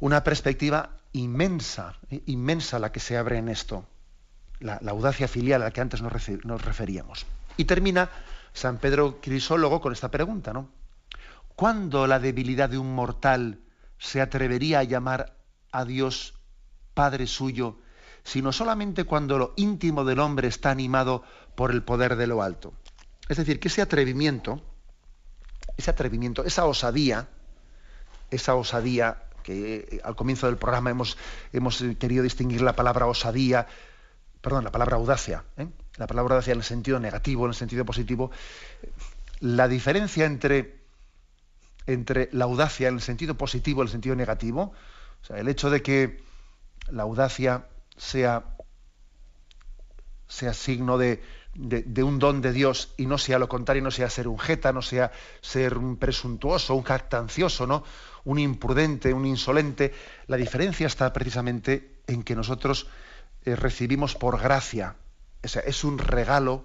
una perspectiva inmensa, eh, inmensa la que se abre en esto, la, audacia filial a la que antes nos, referíamos. Y termina San Pedro Crisólogo con esta pregunta, ¿no? ¿Cuándo la debilidad de un mortal se atrevería a llamar a Dios Padre suyo, sino solamente cuando lo íntimo del hombre está animado por el poder de lo alto? Es decir, que ese atrevimiento, ese atrevimiento, esa osadía, esa osadía que eh, al comienzo del programa hemos, hemos querido distinguir la palabra osadía, perdón, la palabra audacia, ¿eh? la palabra audacia en el sentido negativo, en el sentido positivo. La diferencia entre, entre la audacia en el sentido positivo y el sentido negativo, o sea, el hecho de que la audacia sea, sea signo de, de, un don de Dios y no sea lo contrario, no sea ser un jeta, no sea ser un presuntuoso, un cactancioso, ¿no? un imprudente, un insolente. La diferencia está precisamente en que nosotros eh, recibimos por gracia. es un regalo,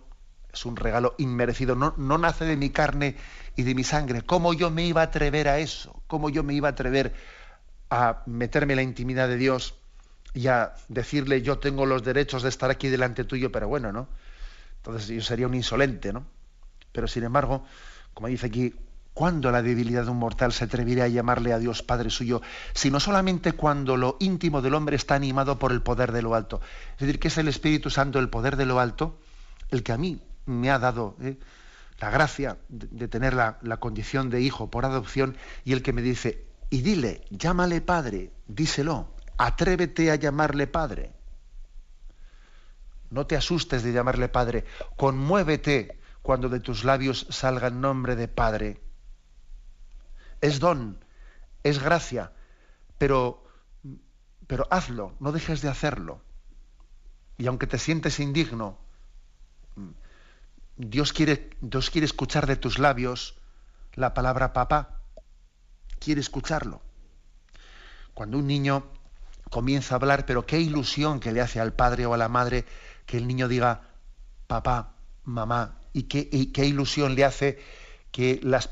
es un regalo inmerecido. No, no nace de mi carne y de mi sangre. ¿Cómo yo me iba a atrever a eso? ¿Cómo yo me iba a atrever a meterme en la intimidad de Dios y a decirle yo tengo los derechos de estar aquí delante tuyo, pero bueno, ¿no? Entonces yo sería un insolente, ¿no? Pero sin embargo, como dice aquí, ¿Cuándo la debilidad de un mortal se atrevería a llamarle a Dios Padre suyo, sino solamente cuando lo íntimo del hombre está animado por el poder de lo alto? Es decir, que es el Espíritu Santo, el poder de lo alto, el que a mí me ha dado ¿eh? la gracia de, tener la, la, condición de hijo por adopción y el que me dice, y dile, llámale Padre, díselo, atrévete a llamarle Padre. No te asustes de llamarle Padre, conmuévete cuando de tus labios salga el nombre de Padre. Es don, es gracia, pero, pero hazlo, no dejes de hacerlo. Y aunque te sientes indigno, Dios quiere, Dios quiere escuchar de tus labios la palabra papá. Quiere escucharlo. Cuando un niño comienza a hablar, pero qué ilusión que le hace al padre o a la madre que el niño diga papá, mamá, y qué, ilusión le hace que las,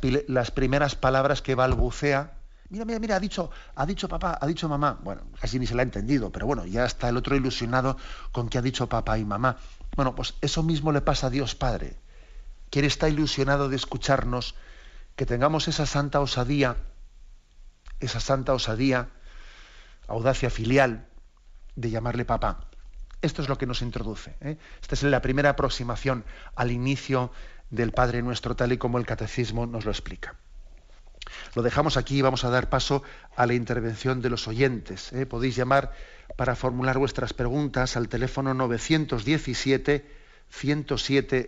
primeras palabras que balbucea, mira, mira, mira, ha dicho, ha dicho papá, ha dicho mamá, bueno, casi ni se la ha entendido, pero bueno, ya está el otro ilusionado con que ha dicho papá y mamá. Bueno, pues eso mismo le pasa a Dios Padre. Quiere está ilusionado de escucharnos, que tengamos esa santa osadía, esa santa osadía, audacia filial, de llamarle papá. Esto es lo que nos introduce. ¿eh? Esta es la primera aproximación al inicio del Padre Nuestro, tal y como el Catecismo nos lo explica. Lo dejamos aquí y vamos a dar paso a la intervención de los oyentes. ¿eh? Podéis llamar para formular vuestras preguntas al teléfono 917 107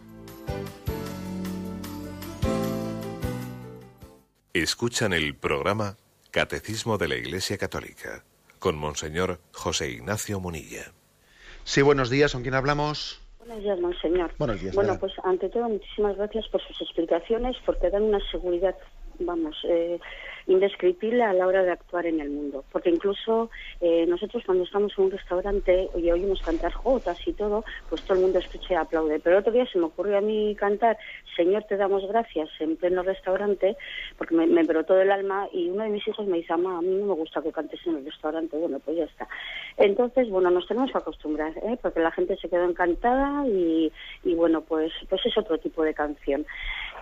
Escuchan el programa Catecismo de la Iglesia Católica con Monseñor José Ignacio Munilla. Sí, buenos días, ¿con quién hablamos? Buenos días, Monseñor. Buenos días. Bueno, pues ante todo, muchísimas gracias por sus explicaciones, porque dan una seguridad, vamos, eh, indescriptible a la hora de actuar en el mundo. Porque incluso eh, nosotros cuando estamos en un restaurante y oímos cantar jotas y todo, pues todo el mundo escucha y aplaude. Pero otro día se me ocurrió a mí cantar Señor, te damos gracias en pleno restaurante, porque me, me brotó del alma y uno de mis hijos me dice, mamá, a mí no me gusta que cantes en el restaurante. Bueno, pues ya está. Entonces, bueno, nos tenemos que acostumbrar, ¿eh? porque la gente se quedó encantada y, y bueno, pues, pues es otro tipo de canción.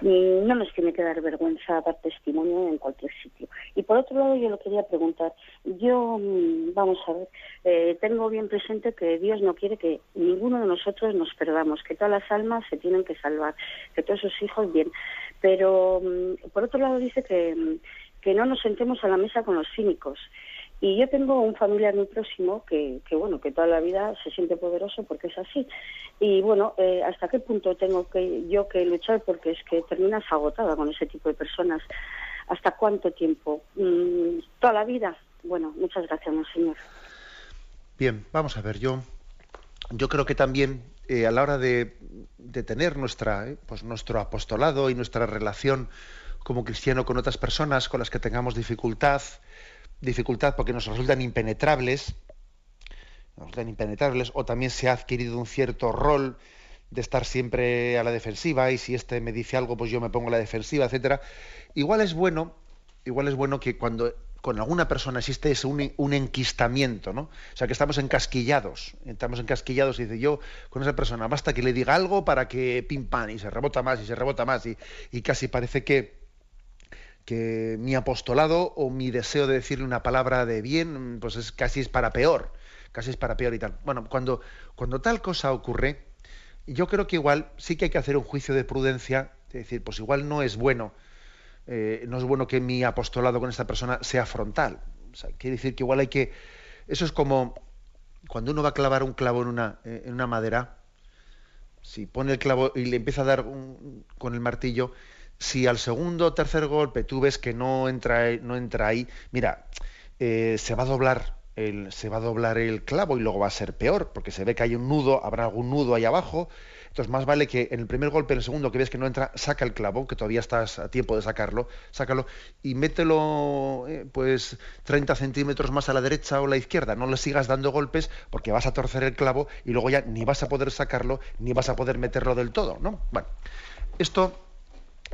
No nos tiene que dar vergüenza dar testimonio en cualquier sitio. Y por otro lado, yo lo quería preguntar. Yo, mm, vamos a ver, eh, tengo bien presente que Dios no quiere que ninguno de nosotros nos perdamos, que todas las almas se tienen que salvar, que todos sus hijos bien. Pero mm, por otro lado dice que, mm, que no nos sentemos a la mesa con los cínicos. Y yo tengo un familiar muy próximo que, que, bueno, que toda la vida se siente poderoso porque es así. Y bueno, eh, ¿hasta qué punto tengo que yo que luchar? Porque es que terminas agotada con ese tipo de personas. ¿Hasta cuánto tiempo? Mm, ¿Toda la vida? Bueno, muchas gracias, señor. Bien, vamos a ver, yo, yo creo que también eh, a la hora de, de tener nuestra, eh, pues nuestro apostolado y nuestra relación como cristiano con otras personas con las que tengamos dificultad, dificultad porque nos resultan impenetrables, nos resultan impenetrables, o también se ha adquirido un cierto rol de estar siempre a la defensiva y si este me dice algo pues yo me pongo a la defensiva, etcétera. Igual es bueno, igual es bueno que cuando con alguna persona existe ese un, enquistamiento, ¿no? O sea, que estamos encasquillados, estamos encasquillados y dice yo con esa persona basta que le diga algo para que pim pam y se rebota más y se rebota más y casi parece que que mi apostolado o mi deseo de decirle una palabra de bien, pues es casi es para peor, casi es para peor y tal. Bueno, cuando, cuando tal cosa ocurre, yo creo que igual sí que hay que hacer un juicio de prudencia, de decir, pues igual no es bueno, eh, no es bueno que mi apostolado con esta persona sea frontal. quiere decir que igual hay que. Eso es como cuando uno va a clavar un clavo en una, eh, en una madera, si pone el clavo y le empieza a dar con el martillo, si al segundo o tercer golpe tú ves que no entra, no entra ahí, mira, eh, se va a doblar el, se va a doblar el clavo y luego va a ser peor, porque se ve que hay un nudo, habrá algún nudo ahí abajo. Entonces, más vale que en el primer golpe, en el segundo que ves que no entra, saca el clavo, que todavía estás a tiempo de sacarlo, sácalo y mételo eh, pues 30 centímetros más a la derecha o a la izquierda. No le sigas dando golpes porque vas a torcer el clavo y luego ya ni vas a poder sacarlo ni vas a poder meterlo del todo, ¿no? Bueno, esto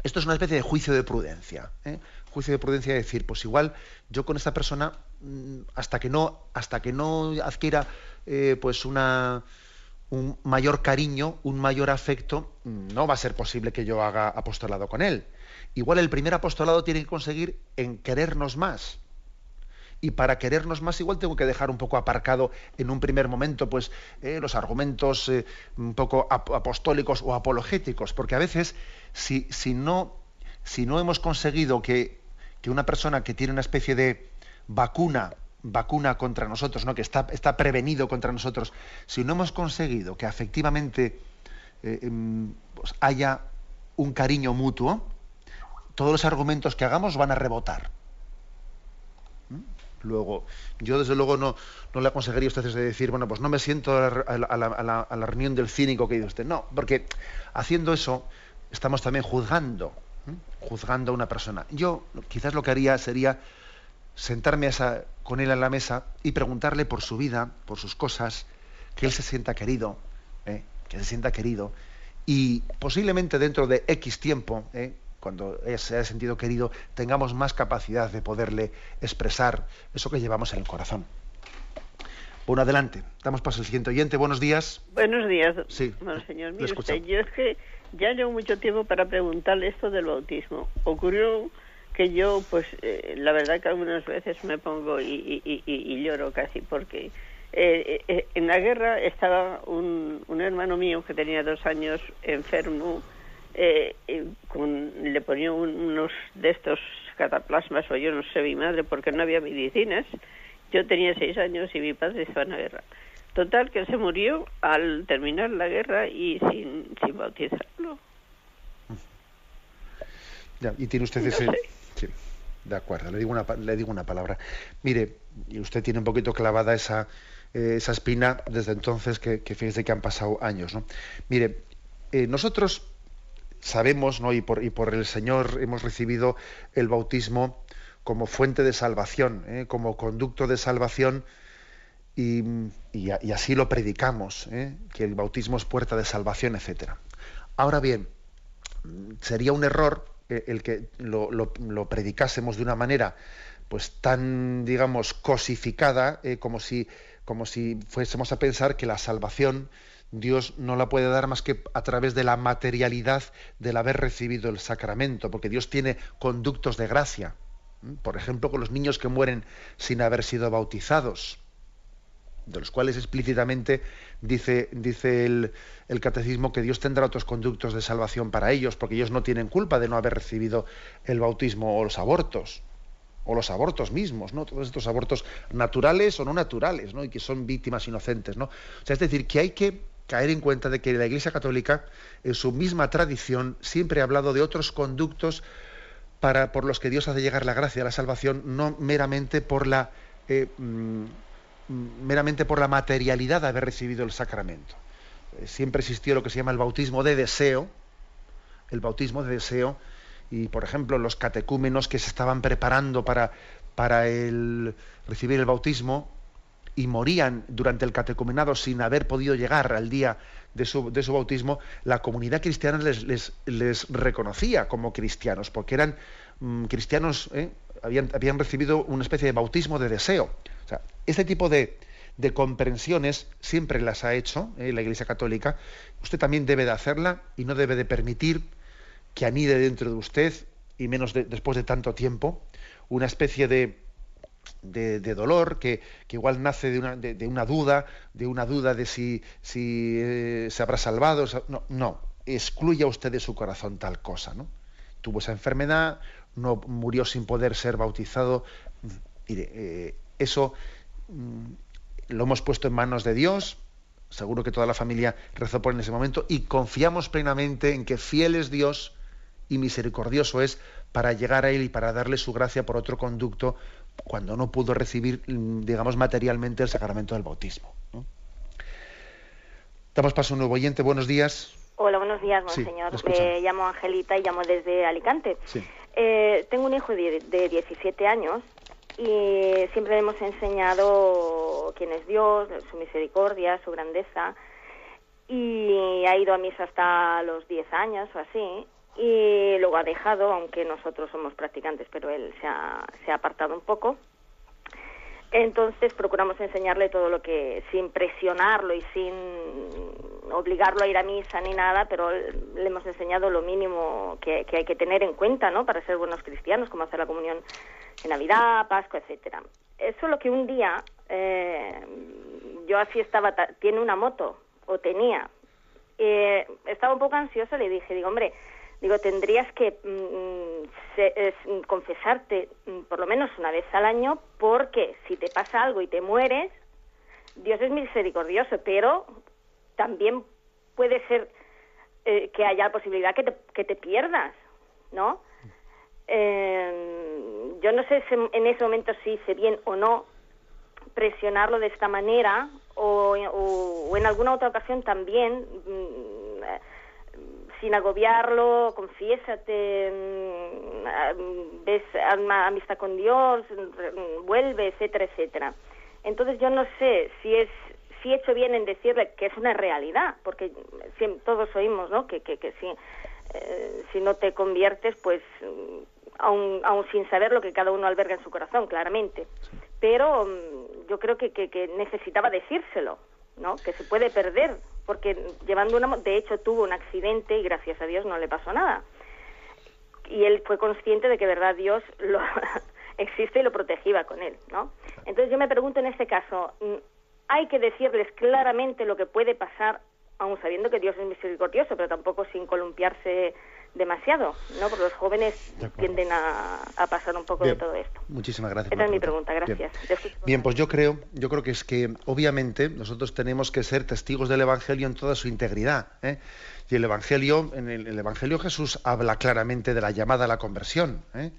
esto es una especie de juicio de prudencia. ¿eh? Juicio de prudencia de decir, pues igual yo con esta persona, mm, hasta que no, hasta que no adquiera eh, pues una, un mayor cariño, un mayor afecto, no va a ser posible que yo haga apostolado con él. Igual el primer apostolado tiene que conseguir en querernos más. Y para querernos más, igual tengo que dejar un poco aparcado en un primer momento, pues eh, los argumentos un poco apostólicos o apologéticos, porque a veces si, si, no, si no hemos conseguido que, una persona que tiene una especie de vacuna, vacuna contra nosotros, ¿no? que está, está prevenido contra nosotros, si no hemos conseguido que efectivamente eh, em, pues haya un cariño mutuo, todos los argumentos que hagamos van a rebotar. Luego, yo desde luego no, no le aconsejaría a ustedes de decir, bueno, pues no me siento a la, a la reunión del cínico que dice usted. No, porque haciendo eso, estamos también juzgando, juzgando a una persona. Yo quizás lo que haría sería sentarme con él a la mesa y preguntarle por su vida, por sus cosas, que él se sienta querido, ¿eh? que se sienta querido, y posiblemente dentro de X tiempo, ¿eh? Cuando se haya sentido querido, tengamos más capacidad de poderle expresar eso que llevamos en el corazón. Bueno, adelante. Damos paso al siguiente oyente. Buenos días. Buenos días. Sí. Bueno, señor, mire usted, yo es que ya llevo mucho tiempo para preguntarle esto del bautismo. Ocurrió que yo, pues, eh, la verdad que algunas veces me pongo y, y, lloro casi porque eh, eh, en la guerra estaba un, un, hermano mío que tenía dos años enfermo, con, le ponía unos de estos cataplasmas o yo no sé mi madre porque no había medicinas. Yo tenía seis años y mi padre estaba en la guerra. Total, que se murió al terminar la guerra y sin, sin bautizarlo. Ya, y tiene usted ese... Sí, de acuerdo, le digo, una, le digo una palabra. Mire, y usted tiene un poquito clavada esa, eh, esa espina desde entonces, que, que fíjese que han pasado años. ¿no? Mire, eh, nosotros sabemos, ¿no? y, por, y por el Señor hemos recibido el bautismo como fuente de salvación, ¿eh? como conducto de salvación y, así lo predicamos, ¿eh? que el bautismo es puerta de salvación, etc. Ahora bien, sería un error eh, el que lo, predicásemos de una manera pues tan, digamos, cosificada, como, si, como si fuésemos a pensar que la salvación Dios no la puede dar más que a través de la materialidad del haber recibido el sacramento, porque Dios tiene conductos de gracia. Por ejemplo, con los niños que mueren sin haber sido bautizados de los cuales explícitamente dice, dice el, catecismo que Dios tendrá otros conductos de salvación para ellos, porque ellos no tienen culpa de no haber recibido el bautismo o los abortos, o los abortos mismos, ¿no? Todos estos abortos naturales o no naturales, ¿no? Y que son víctimas inocentes, ¿no? O sea, es decir, que hay que caer en cuenta de que la Iglesia Católica, en su misma tradición, siempre ha hablado de otros conductos para, por los que Dios hace llegar la gracia, la salvación, no meramente por la eh, mm, meramente por la materialidad de haber recibido el sacramento. Eh, siempre existió lo que se llama el bautismo de deseo, el bautismo de deseo, y por ejemplo los catecúmenos que se estaban preparando para, para el, recibir el bautismo y morían durante el catecumenado sin haber podido llegar al día de su, de su bautismo, la comunidad cristiana les, reconocía como cristianos, porque eran mm, cristianos, ¿eh? habían, habían recibido una especie de bautismo de deseo. Este tipo de, comprensiones siempre las ha hecho eh, la Iglesia Católica. Usted también debe de hacerla y no debe de permitir que anide dentro de usted, y menos después de tanto tiempo, una especie de, dolor que, igual nace de una, de, una, duda, de una duda de si, si eh, se habrá salvado. No, no, excluya usted de su corazón tal cosa. ¿no? Tuvo esa enfermedad, no murió sin poder ser bautizado. Mire, eh, eso mm, lo hemos puesto en manos de Dios, seguro que toda la familia rezó por en ese momento y confiamos plenamente en que fiel es Dios y misericordioso es para llegar a Él y para darle su gracia por otro conducto cuando no pudo recibir, mm, digamos, materialmente el sacramento del bautismo. Damos paso a un nuevo oyente. Buenos días. Hola, buenos días, monseñor. Me llamo Angelita y llamo desde Alicante. Eh, tengo un hijo de, de 17 años y siempre le hemos enseñado quién es Dios, su misericordia, su grandeza y ha ido a misa hasta los 10 años o así y luego ha dejado, aunque nosotros somos practicantes, pero él se ha, se ha apartado un poco. Entonces procuramos enseñarle todo lo que, sin presionarlo y sin obligarlo a ir a misa ni nada, pero le hemos enseñado lo mínimo que, hay que tener en cuenta, ¿no? Para ser buenos cristianos, como hacer la comunión en Navidad, Pascua, etcétera. Eso lo que un día eh, yo así estaba, tiene una moto o tenía, eh, estaba un poco ansiosa, le dije, digo, hombre, digo, tendrías que mm, confesarte mm, por lo menos una vez al año porque si te pasa algo y te mueres, Dios es misericordioso, pero también puede ser eh, que haya posibilidad que te, que te pierdas, ¿no? Eh, yo no sé en ese momento si hice bien o no presionarlo de esta manera o, o, en alguna otra ocasión también mm, sin agobiarlo, confiésate, mm, ves amistad con Dios, vuelve, etcétera, etcétera. Entonces yo no sé si es si he hecho bien en decirle que es una realidad, porque todos oímos, ¿no? Que, que, que si, eh, si no te conviertes, pues aún, aún sin saber lo que cada uno alberga en su corazón, claramente. Pero mm, yo creo que, que, necesitaba decírselo, ¿no? Que se puede perder, porque llevando una... De hecho, tuvo un accidente y gracias a Dios no le pasó nada. Y él fue consciente de que, verdad, Dios lo existe y lo protegía con él, ¿no? Entonces yo me pregunto en este caso, mm, ¿hay que decirles claramente lo que puede pasar, aun sabiendo que Dios es misericordioso, pero tampoco sin columpiarse demasiado, ¿no? Porque los jóvenes tienden a, pasar un poco de todo esto. Muchísimas gracias. Esta es mi pregunta, gracias. Bien. pues yo creo, yo creo que es que obviamente nosotros tenemos que ser testigos del Evangelio en toda su integridad. ¿eh? Y el Evangelio, en el, Evangelio Jesús habla claramente de la llamada a la conversión. ¿eh?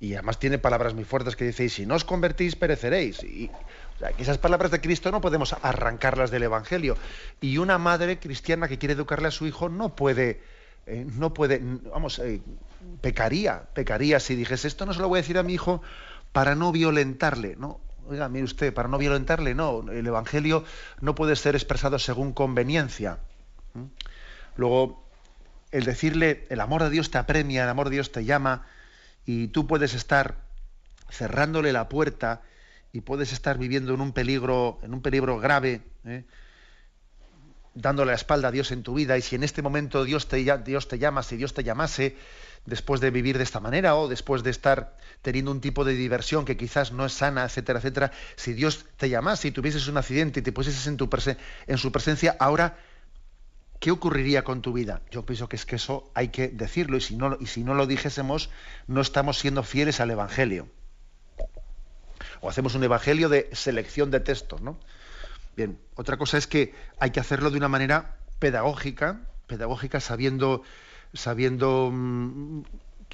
Y además tiene palabras muy fuertes que dice, si no os convertís, pereceréis. Y, esas palabras de Cristo no podemos arrancarlas del Evangelio. Y una madre cristiana que quiere educarle a su hijo no puede eh, no puede, vamos, eh, pecaría, pecaría si dijese esto no se lo voy a decir a mi hijo para no violentarle, ¿no? Oiga, mire usted, para no violentarle, no, el Evangelio no puede ser expresado según conveniencia. Luego, el decirle, el amor de Dios te apremia, el amor de Dios te llama, y tú puedes estar cerrándole la puerta y puedes estar viviendo en un peligro, en un peligro grave, ¿eh? Dándole la espalda a Dios en tu vida y si en este momento Dios te, llama, si Dios te llamase después de vivir de esta manera o después de estar teniendo un tipo de diversión que quizás no es sana, etcétera, etcétera, si Dios te llamase y tuvieses un accidente y te pusieses en, en su presencia, ahora, ¿qué ocurriría con tu vida? Yo pienso que es que eso hay que decirlo y si no, y si no lo dijésemos, no estamos siendo fieles al Evangelio. O hacemos un Evangelio de selección de textos, ¿no? Bien, otra cosa es que hay que hacerlo de una manera pedagógica, pedagógica sabiendo, mm,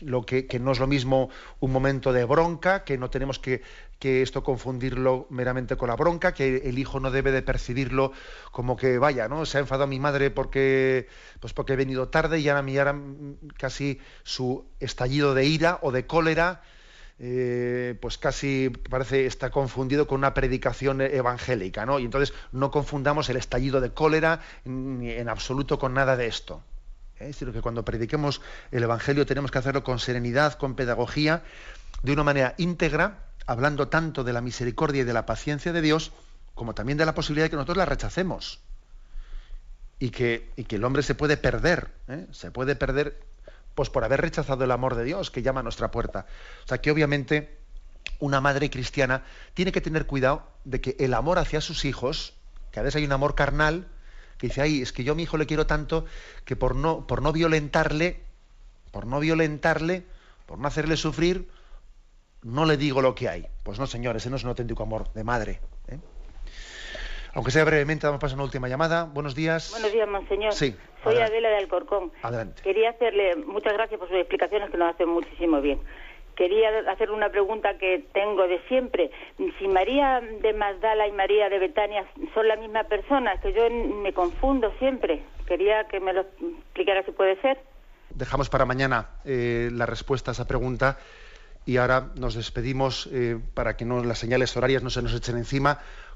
lo que, no es lo mismo un momento de bronca, que no tenemos que, esto confundirlo meramente con la bronca, que el hijo no debe de percibirlo como que vaya, ¿no? Se ha enfadado mi madre porque, pues porque he venido tarde y ahora, ahora casi su estallido de ira o de cólera eh, pues casi parece está confundido con una predicación evangélica, ¿no? Y entonces no confundamos el estallido de cólera ni en absoluto con nada de esto. ¿eh? Sino que cuando prediquemos el evangelio tenemos que hacerlo con serenidad, con pedagogía, de una manera íntegra, hablando tanto de la misericordia y de la paciencia de Dios, como también de la posibilidad de que nosotros la rechacemos. Y que, y que el hombre se puede perder, ¿eh? se puede perder pues por haber rechazado el amor de Dios que llama a nuestra puerta. O sea que obviamente una madre cristiana tiene que tener cuidado de que el amor hacia sus hijos, que a veces hay un amor carnal, que dice, ay, es que yo a mi hijo le quiero tanto que por no, por no violentarle, por no violentarle, por no hacerle sufrir, no le digo lo que hay. Pues no, señores, ese no es un auténtico amor de madre. ¿eh? Aunque sea brevemente, damos paso a una última llamada. Buenos días. Buenos días, monseñor. Sí. Soy Adela de Alcorcón. Adelante. Quería hacerle muchas gracias por sus explicaciones que nos hacen muchísimo bien. Quería hacer una pregunta que tengo de siempre. Si María de Magdala y María de Betania son la misma persona, que yo me confundo siempre. Quería que me lo explicara si puede ser. Dejamos para mañana eh, la respuesta a esa pregunta y ahora nos despedimos eh, para que no, las señales horarias no se nos echen encima